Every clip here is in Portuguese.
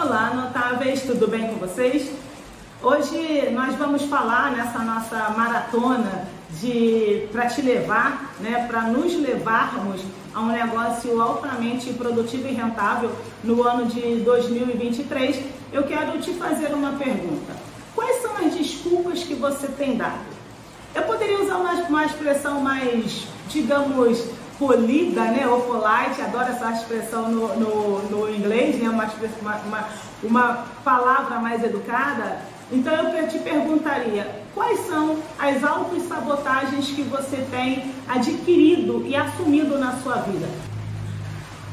Olá, notáveis, tudo bem com vocês? Hoje nós vamos falar nessa nossa maratona de para te levar, né, para nos levarmos a um negócio altamente produtivo e rentável no ano de 2023. Eu quero te fazer uma pergunta. Quais são as desculpas que você tem dado? Eu poderia usar uma, uma expressão mais, digamos, polida, né, ou polite, adoro essa expressão no, no, no inglês, né, uma, uma, uma palavra mais educada. Então eu te perguntaria, quais são as autossabotagens que você tem adquirido e assumido na sua vida?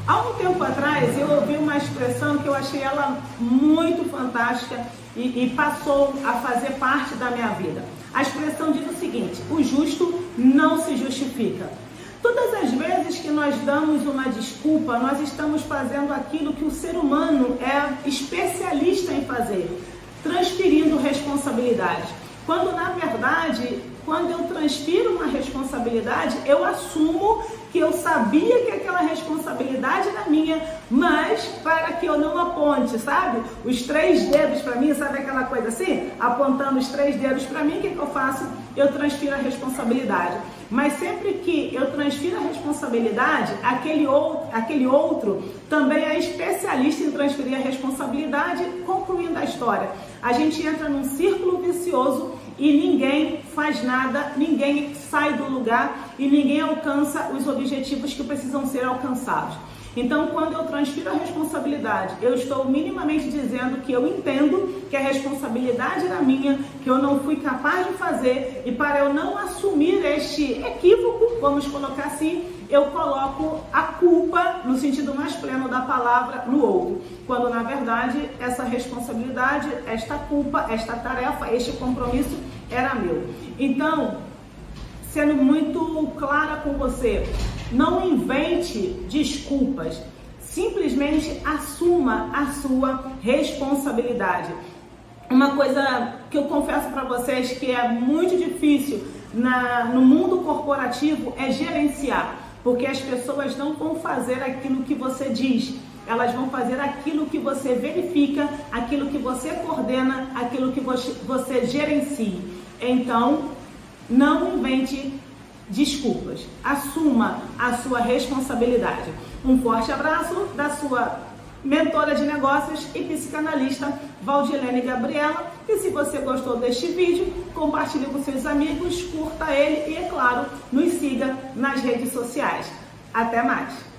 Há um tempo atrás eu ouvi uma expressão que eu achei ela muito fantástica e, e passou a fazer parte da minha vida. A expressão diz o seguinte: o justo não se justifica. Todas as que nós damos uma desculpa, nós estamos fazendo aquilo que o ser humano é especialista em fazer, transferindo responsabilidade. Quando na verdade, quando eu transfiro uma responsabilidade, eu assumo que eu sabia que aquela responsabilidade era minha, mas para que eu não aponte, sabe? Os três dedos para mim, sabe aquela coisa assim? Apontando os três dedos para mim, o que, que eu faço? Eu transfiro a responsabilidade. Mas sempre que eu transfiro a responsabilidade, aquele outro, aquele outro também é especialista em transferir a responsabilidade, concluindo a história. A gente entra num círculo vicioso e ninguém faz nada, ninguém sai do lugar e ninguém alcança os objetivos que precisam ser alcançados. Então, quando eu transfiro a responsabilidade, eu estou minimamente dizendo que eu entendo que a responsabilidade era minha, que eu não fui capaz de fazer e para eu não assumir este equívoco, vamos colocar assim, eu coloco a culpa, no sentido mais pleno da palavra, no outro. Quando na verdade essa responsabilidade, esta culpa, esta tarefa, este compromisso era meu. Então, sendo muito clara com você, não invente desculpas. Simplesmente assuma a sua responsabilidade. Uma coisa que eu confesso para vocês que é muito difícil na, no mundo corporativo é gerenciar, porque as pessoas não vão fazer aquilo que você diz, elas vão fazer aquilo que você verifica, aquilo que você coordena, aquilo que você, você gerencia. Então, não invente desculpas. Assuma a sua responsabilidade. Um forte abraço da sua mentora de negócios e psicanalista Valdilene Gabriela. E se você gostou deste vídeo, compartilhe com seus amigos, curta ele e, é claro, nos siga nas redes sociais. Até mais!